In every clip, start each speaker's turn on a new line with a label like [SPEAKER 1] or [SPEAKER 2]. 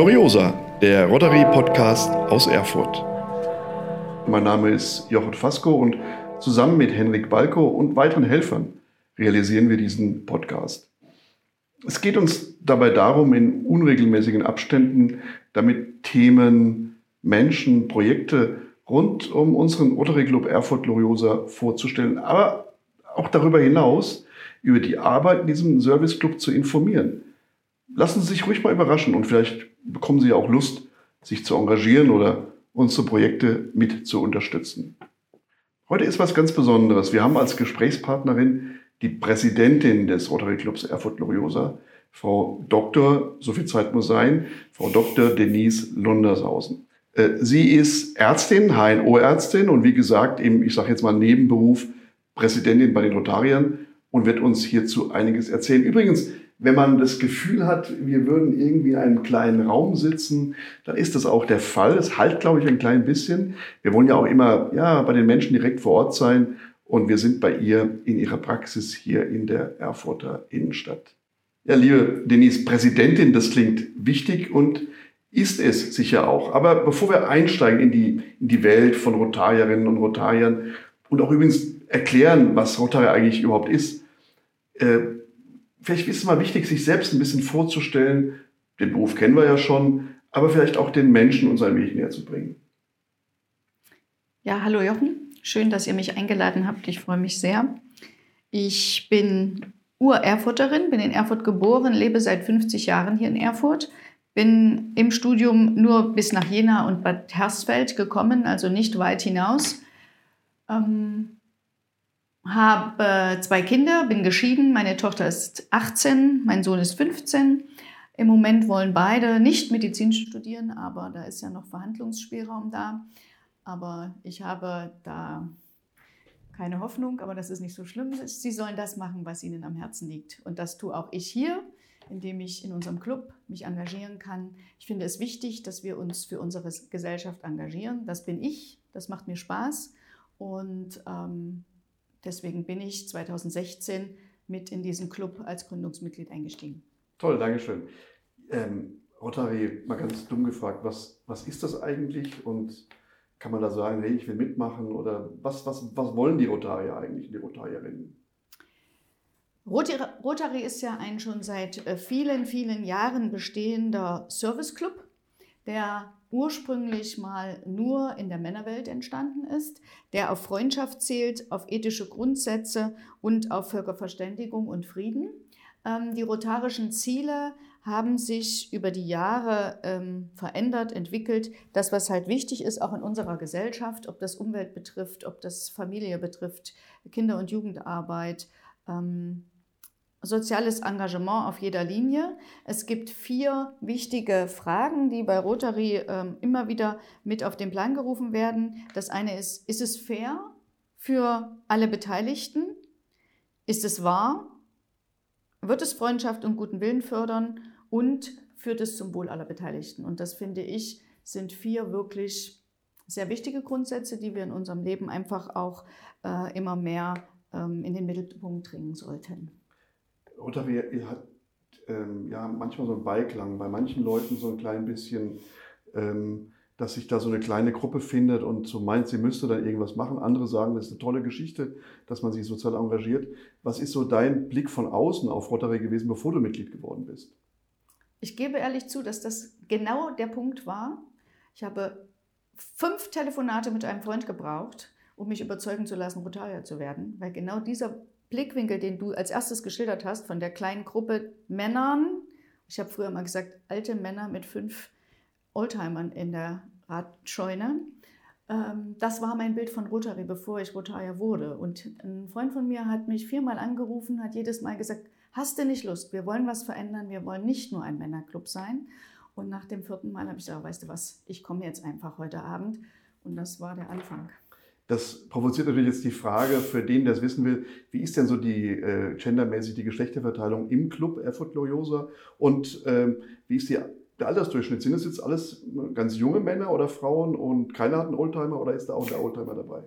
[SPEAKER 1] Gloriosa, der Rotary Podcast aus Erfurt. Mein Name ist Jochen Fasko und zusammen mit Henrik Balko und weiteren Helfern realisieren wir diesen Podcast. Es geht uns dabei darum, in unregelmäßigen Abständen damit Themen, Menschen, Projekte rund um unseren Rotary Club Erfurt Gloriosa vorzustellen, aber auch darüber hinaus über die Arbeit in diesem Service Club zu informieren. Lassen Sie sich ruhig mal überraschen und vielleicht bekommen Sie ja auch Lust, sich zu engagieren oder unsere Projekte mit zu unterstützen. Heute ist was ganz Besonderes. Wir haben als Gesprächspartnerin die Präsidentin des Rotary Clubs Erfurt Gloriosa, Frau Dr., so viel Zeit muss sein, Frau Dr. Denise Lundershausen. Äh, sie ist Ärztin, HNO-Ärztin und wie gesagt, im, ich sage jetzt mal Nebenberuf, Präsidentin bei den Rotariern und wird uns hierzu einiges erzählen. Übrigens, wenn man das Gefühl hat, wir würden irgendwie in einem kleinen Raum sitzen, dann ist das auch der Fall. Es halt, glaube ich, ein klein bisschen. Wir wollen ja auch immer ja, bei den Menschen direkt vor Ort sein und wir sind bei ihr in ihrer Praxis hier in der Erfurter Innenstadt. Ja, liebe Denise, Präsidentin, das klingt wichtig und ist es sicher auch. Aber bevor wir einsteigen in die, in die Welt von Rotarierinnen und Rotariern und auch übrigens erklären, was Rotary eigentlich überhaupt ist, äh, vielleicht ist es mal wichtig, sich selbst ein bisschen vorzustellen. Den Beruf kennen wir ja schon, aber vielleicht auch den Menschen und seinen Weg näher zu bringen.
[SPEAKER 2] Ja, hallo Jochen. Schön, dass ihr mich eingeladen habt. Ich freue mich sehr. Ich bin Ur-Erfurterin, bin in Erfurt geboren, lebe seit 50 Jahren hier in Erfurt bin im Studium nur bis nach Jena und Bad Hersfeld gekommen, also nicht weit hinaus. Ähm, habe zwei Kinder, bin geschieden. Meine Tochter ist 18, mein Sohn ist 15. Im Moment wollen beide nicht Medizin studieren, aber da ist ja noch Verhandlungsspielraum da. Aber ich habe da keine Hoffnung, aber das ist nicht so schlimm. Sie sollen das machen, was ihnen am Herzen liegt. Und das tue auch ich hier indem ich in unserem Club mich engagieren kann. Ich finde es wichtig, dass wir uns für unsere Gesellschaft engagieren. Das bin ich, das macht mir Spaß und ähm, deswegen bin ich 2016 mit in diesen Club als Gründungsmitglied eingestiegen.
[SPEAKER 1] Toll, Dankeschön. Ähm, Rotary, mal ganz dumm gefragt, was, was ist das eigentlich und kann man da sagen, hey, ich will mitmachen oder was, was, was wollen die Rotarier eigentlich, die Rotarierinnen?
[SPEAKER 2] Rotary ist ja ein schon seit äh, vielen, vielen Jahren bestehender Serviceclub, der ursprünglich mal nur in der Männerwelt entstanden ist, der auf Freundschaft zählt, auf ethische Grundsätze und auf Völkerverständigung und Frieden. Ähm, die rotarischen Ziele haben sich über die Jahre ähm, verändert, entwickelt. Das, was halt wichtig ist, auch in unserer Gesellschaft, ob das Umwelt betrifft, ob das Familie betrifft, Kinder- und Jugendarbeit, ähm, soziales Engagement auf jeder Linie. Es gibt vier wichtige Fragen, die bei Rotary ähm, immer wieder mit auf den Plan gerufen werden. Das eine ist, ist es fair für alle Beteiligten? Ist es wahr? Wird es Freundschaft und guten Willen fördern? Und führt es zum Wohl aller Beteiligten? Und das finde ich, sind vier wirklich sehr wichtige Grundsätze, die wir in unserem Leben einfach auch äh, immer mehr ähm, in den Mittelpunkt bringen sollten.
[SPEAKER 1] Rotary hat ähm, ja manchmal so einen Beiklang, bei manchen Leuten so ein klein bisschen, ähm, dass sich da so eine kleine Gruppe findet und so meint, sie müsste dann irgendwas machen. Andere sagen, das ist eine tolle Geschichte, dass man sich sozial engagiert. Was ist so dein Blick von außen auf Rotary gewesen, bevor du Mitglied geworden bist?
[SPEAKER 2] Ich gebe ehrlich zu, dass das genau der Punkt war. Ich habe fünf Telefonate mit einem Freund gebraucht, um mich überzeugen zu lassen, Rotarier zu werden, weil genau dieser Blickwinkel, den du als erstes geschildert hast, von der kleinen Gruppe Männern, ich habe früher mal gesagt, alte Männer mit fünf Oldtimern in der Radscheune, ähm, das war mein Bild von Rotary, bevor ich Rotarier wurde. Und ein Freund von mir hat mich viermal angerufen, hat jedes Mal gesagt, hast du nicht Lust, wir wollen was verändern, wir wollen nicht nur ein Männerclub sein. Und nach dem vierten Mal habe ich gesagt, weißt du was, ich komme jetzt einfach heute Abend. Und das war der Anfang.
[SPEAKER 1] Das provoziert natürlich jetzt die Frage für den, der es wissen will, wie ist denn so die äh, gendermäßig die Geschlechterverteilung im Club Erfurt Gloriosa und ähm, wie ist die, der Altersdurchschnitt? Sind es jetzt alles ganz junge Männer oder Frauen und keiner hat einen Oldtimer oder ist da auch der Oldtimer dabei?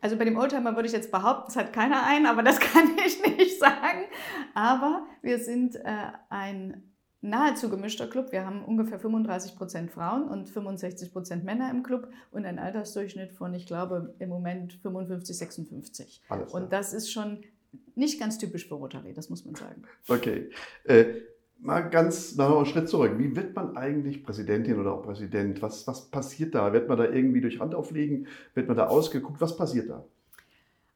[SPEAKER 2] Also bei dem Oldtimer würde ich jetzt behaupten, es hat keiner einen, aber das kann ich nicht sagen. Aber wir sind äh, ein nahezu gemischter Club. Wir haben ungefähr 35 Prozent Frauen und 65 Prozent Männer im Club und einen Altersdurchschnitt von, ich glaube, im Moment 55, 56. Alles und das ist schon nicht ganz typisch für Rotary, das muss man sagen.
[SPEAKER 1] Okay. Äh, mal ganz noch einen Schritt zurück. Wie wird man eigentlich Präsidentin oder auch Präsident? Was, was passiert da? Wird man da irgendwie durch Hand auflegen? Wird man da ausgeguckt? Was passiert da?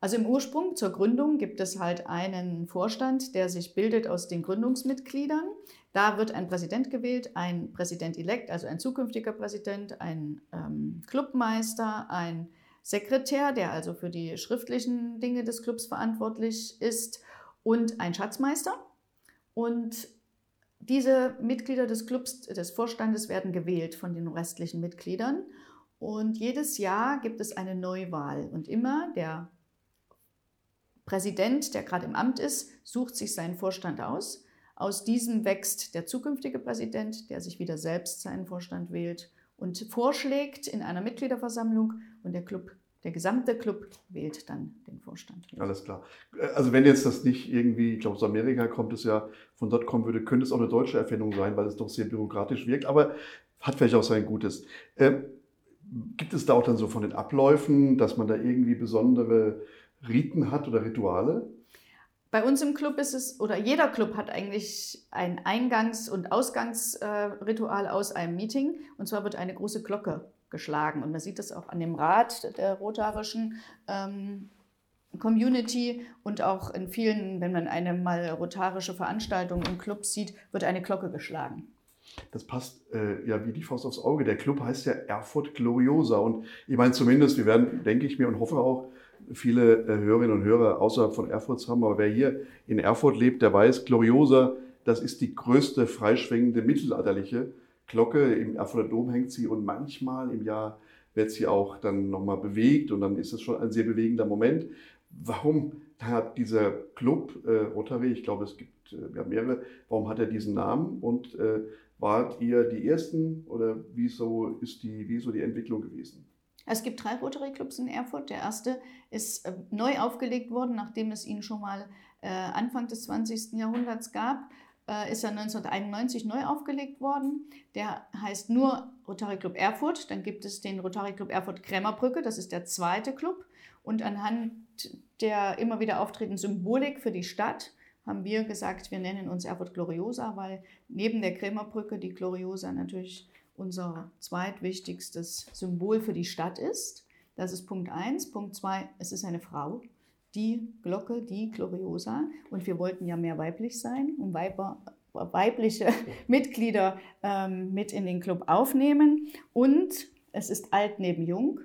[SPEAKER 2] Also im Ursprung zur Gründung gibt es halt einen Vorstand, der sich bildet aus den Gründungsmitgliedern. Da wird ein Präsident gewählt, ein Präsident-elekt, also ein zukünftiger Präsident, ein ähm, Clubmeister, ein Sekretär, der also für die schriftlichen Dinge des Clubs verantwortlich ist, und ein Schatzmeister. Und diese Mitglieder des Clubs, des Vorstandes werden gewählt von den restlichen Mitgliedern. Und jedes Jahr gibt es eine Neuwahl. Und immer der Präsident, der gerade im Amt ist, sucht sich seinen Vorstand aus. Aus diesem wächst der zukünftige Präsident, der sich wieder selbst seinen Vorstand wählt und vorschlägt in einer Mitgliederversammlung und der Club, der gesamte Club wählt dann den Vorstand.
[SPEAKER 1] Alles klar. Also wenn jetzt das nicht irgendwie, ich glaube aus Amerika kommt es ja, von dort kommen würde, könnte es auch eine deutsche Erfindung sein, weil es doch sehr bürokratisch wirkt, aber hat vielleicht auch sein Gutes. Ähm, gibt es da auch dann so von den Abläufen, dass man da irgendwie besondere Riten hat oder Rituale?
[SPEAKER 2] Bei uns im Club ist es, oder jeder Club hat eigentlich ein Eingangs- und Ausgangsritual aus einem Meeting. Und zwar wird eine große Glocke geschlagen. Und man sieht das auch an dem Rat der rotarischen ähm, Community und auch in vielen, wenn man eine mal rotarische Veranstaltung im Club sieht, wird eine Glocke geschlagen.
[SPEAKER 1] Das passt äh, ja wie die Faust aufs Auge. Der Club heißt ja Erfurt Gloriosa. Und ich meine zumindest, wir werden, denke ich mir und hoffe auch, viele äh, Hörerinnen und Hörer außerhalb von Erfurt haben. Aber wer hier in Erfurt lebt, der weiß, Gloriosa, das ist die größte freischwingende mittelalterliche Glocke. Im Erfurter Dom hängt sie und manchmal im Jahr wird sie auch dann nochmal bewegt und dann ist es schon ein sehr bewegender Moment. Warum hat dieser Club äh, Rotary, ich glaube es gibt äh, ja mehrere, warum hat er diesen Namen und äh, wart ihr die Ersten oder wieso ist die, wieso die Entwicklung gewesen?
[SPEAKER 2] Es gibt drei Rotary Clubs in Erfurt. Der erste ist äh, neu aufgelegt worden, nachdem es ihn schon mal äh, Anfang des 20. Jahrhunderts gab. Äh, ist er 1991 neu aufgelegt worden. Der heißt nur Rotary Club Erfurt. Dann gibt es den Rotary Club Erfurt Krämerbrücke, das ist der zweite Club. Und anhand der immer wieder auftretenden Symbolik für die Stadt haben wir gesagt, wir nennen uns Erfurt Gloriosa, weil neben der Krämerbrücke die Gloriosa natürlich unser zweitwichtigstes Symbol für die Stadt ist. Das ist Punkt 1. Punkt 2, es ist eine Frau, die Glocke, die Gloriosa. Und wir wollten ja mehr weiblich sein und Weiber, weibliche Mitglieder ähm, mit in den Club aufnehmen. Und es ist alt neben jung.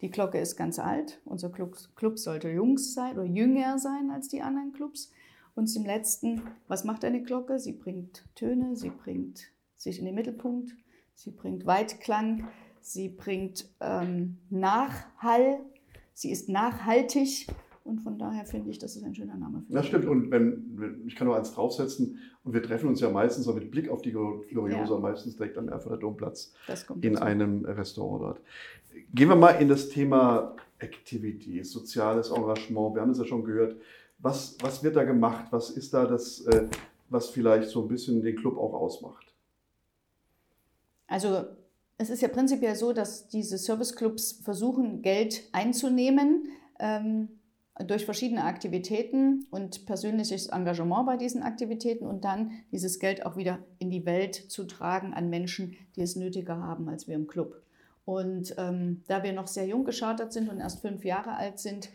[SPEAKER 2] Die Glocke ist ganz alt. Unser Club, Club sollte Jungs sein oder jünger sein als die anderen Clubs. Und zum Letzten, was macht eine Glocke? Sie bringt Töne, sie bringt sich in den Mittelpunkt, sie bringt Weitklang, sie bringt ähm, Nachhall, sie ist nachhaltig und von daher finde ich, das ist ein schöner Name.
[SPEAKER 1] Für das stimmt und wenn, ich kann nur eins draufsetzen und wir treffen uns ja meistens auch mit Blick auf die Gloriosa, ja. meistens direkt am Erfurter Domplatz in dazu. einem Restaurant dort. Gehen wir mal in das Thema Activities, soziales Engagement. Wir haben es ja schon gehört. Was, was wird da gemacht? Was ist da das, äh, was vielleicht so ein bisschen den Club auch ausmacht?
[SPEAKER 2] Also es ist ja prinzipiell so, dass diese Serviceclubs versuchen, Geld einzunehmen ähm, durch verschiedene Aktivitäten und persönliches Engagement bei diesen Aktivitäten und dann dieses Geld auch wieder in die Welt zu tragen an Menschen, die es nötiger haben als wir im Club. Und ähm, da wir noch sehr jung geschartet sind und erst fünf Jahre alt sind,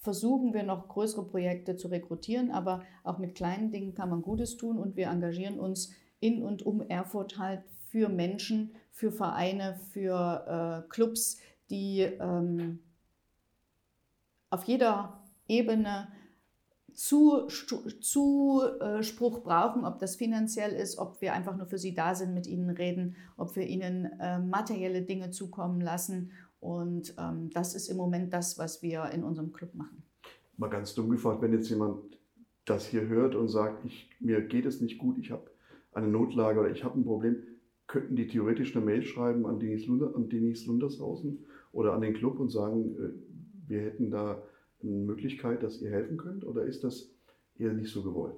[SPEAKER 2] versuchen wir noch größere Projekte zu rekrutieren, aber auch mit kleinen Dingen kann man Gutes tun und wir engagieren uns in und um Erfurt halt für Menschen, für Vereine, für äh, Clubs, die ähm, auf jeder Ebene Zuspruch äh, brauchen, ob das finanziell ist, ob wir einfach nur für sie da sind, mit ihnen reden, ob wir ihnen äh, materielle Dinge zukommen lassen. Und ähm, das ist im Moment das, was wir in unserem Club machen.
[SPEAKER 1] Mal ganz dumm gefragt, wenn jetzt jemand das hier hört und sagt, ich, mir geht es nicht gut, ich habe eine Notlage oder ich habe ein Problem, könnten die theoretisch eine Mail schreiben an Denise, Lunder, an Denise Lundershausen oder an den Club und sagen, äh, wir hätten da eine Möglichkeit, dass ihr helfen könnt? Oder ist das eher nicht so gewollt?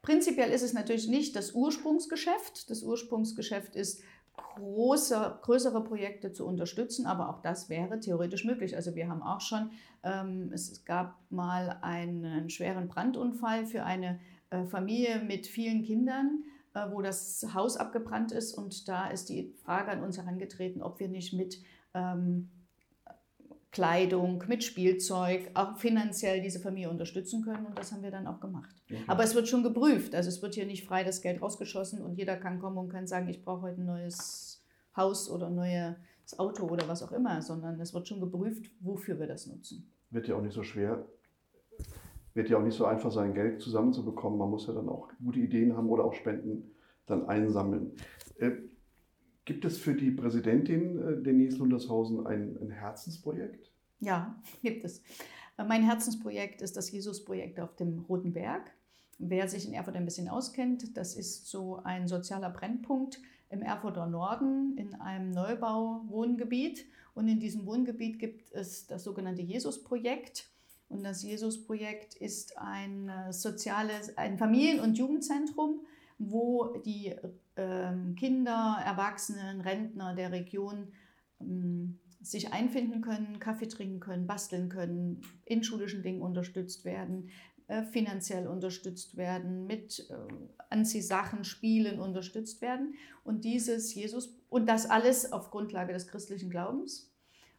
[SPEAKER 2] Prinzipiell ist es natürlich nicht das Ursprungsgeschäft. Das Ursprungsgeschäft ist, große, größere Projekte zu unterstützen, aber auch das wäre theoretisch möglich. Also wir haben auch schon, ähm, es gab mal einen schweren Brandunfall für eine äh, Familie mit vielen Kindern, wo das Haus abgebrannt ist und da ist die Frage an uns herangetreten, ob wir nicht mit ähm, Kleidung, mit Spielzeug, auch finanziell diese Familie unterstützen können. Und das haben wir dann auch gemacht. Okay. Aber es wird schon geprüft. Also es wird hier nicht frei das Geld rausgeschossen und jeder kann kommen und kann sagen, ich brauche heute ein neues Haus oder ein neues Auto oder was auch immer, sondern es wird schon geprüft, wofür wir das nutzen.
[SPEAKER 1] Wird ja auch nicht so schwer, wird ja auch nicht so einfach sein, Geld zusammenzubekommen. Man muss ja dann auch gute Ideen haben oder auch Spenden dann einsammeln. Äh, Gibt es für die Präsidentin äh, Denise Lundershausen ein, ein Herzensprojekt?
[SPEAKER 2] Ja, gibt es. Äh, mein Herzensprojekt ist das Jesus-Projekt auf dem Roten Berg. Wer sich in Erfurt ein bisschen auskennt, das ist so ein sozialer Brennpunkt im Erfurter Norden in einem Neubau-Wohngebiet. Und in diesem Wohngebiet gibt es das sogenannte Jesus-Projekt. Und das Jesus-Projekt ist ein äh, soziales, ein Familien- und Jugendzentrum, wo die ähm, Kinder, Erwachsenen, Rentner der Region ähm, sich einfinden können, Kaffee trinken können, basteln können, in schulischen Dingen unterstützt werden, äh, finanziell unterstützt werden, mit äh, Anziehsachen, Spielen unterstützt werden. Und dieses Jesus, und das alles auf Grundlage des christlichen Glaubens.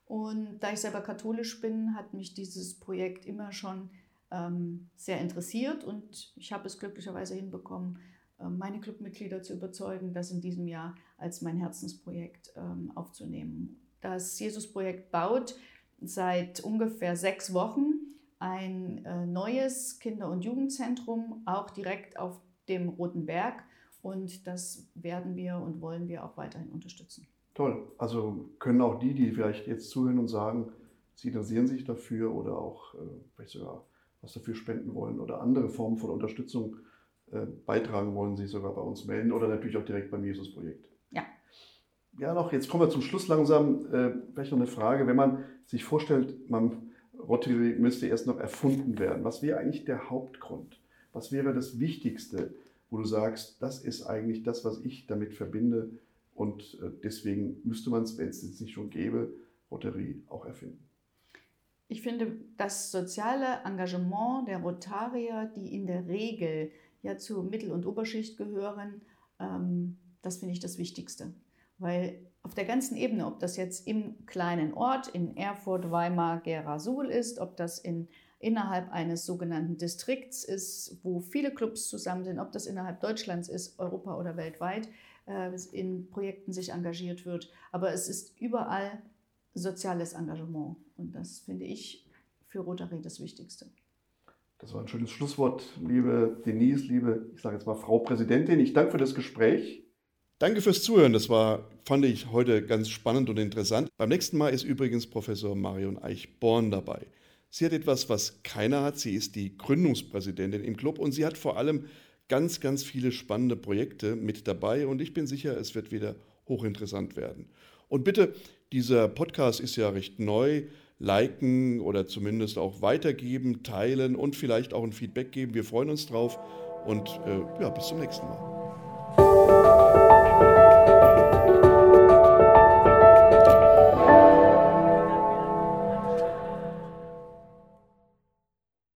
[SPEAKER 2] Und da ich selber katholisch bin, hat mich dieses Projekt immer schon ähm, sehr interessiert und ich habe es glücklicherweise hinbekommen, ähm, meine Clubmitglieder zu überzeugen, das in diesem Jahr als mein Herzensprojekt ähm, aufzunehmen. Das Jesus-Projekt baut seit ungefähr sechs Wochen ein äh, neues Kinder- und Jugendzentrum, auch direkt auf dem Roten Berg. Und das werden wir und wollen wir auch weiterhin unterstützen.
[SPEAKER 1] Toll. Also können auch die, die vielleicht jetzt zuhören und sagen, sie interessieren sich dafür oder auch äh, vielleicht sogar was dafür spenden wollen oder andere Formen von Unterstützung äh, beitragen wollen, sich sogar bei uns melden oder natürlich auch direkt beim Jesus-Projekt.
[SPEAKER 2] Ja.
[SPEAKER 1] Ja, noch, jetzt kommen wir zum Schluss langsam. Äh, vielleicht noch eine Frage. Wenn man sich vorstellt, man, Rotary müsste erst noch erfunden werden, was wäre eigentlich der Hauptgrund? Was wäre das Wichtigste, wo du sagst, das ist eigentlich das, was ich damit verbinde und äh, deswegen müsste man es, wenn es jetzt nicht schon gäbe, Rotary auch erfinden?
[SPEAKER 2] Ich finde, das soziale Engagement der Rotarier, die in der Regel ja zur Mittel- und Oberschicht gehören, ähm, das finde ich das Wichtigste. Weil auf der ganzen Ebene, ob das jetzt im kleinen Ort in Erfurt, Weimar, Gera, Suhl ist, ob das in, innerhalb eines sogenannten Distrikts ist, wo viele Clubs zusammen sind, ob das innerhalb Deutschlands ist, Europa oder weltweit, in Projekten sich engagiert wird. Aber es ist überall soziales Engagement. Und das finde ich für Rotary das Wichtigste.
[SPEAKER 1] Das war ein schönes Schlusswort, liebe Denise, liebe, ich sage jetzt mal Frau Präsidentin. Ich danke für das Gespräch. Danke fürs Zuhören. Das war, fand ich heute ganz spannend und interessant. Beim nächsten Mal ist übrigens Professor Marion Eichborn dabei. Sie hat etwas, was keiner hat. Sie ist die Gründungspräsidentin im Club und sie hat vor allem ganz, ganz viele spannende Projekte mit dabei und ich bin sicher, es wird wieder hochinteressant werden. Und bitte, dieser Podcast ist ja recht neu liken oder zumindest auch weitergeben, teilen und vielleicht auch ein Feedback geben. Wir freuen uns drauf und äh, ja, bis zum nächsten Mal.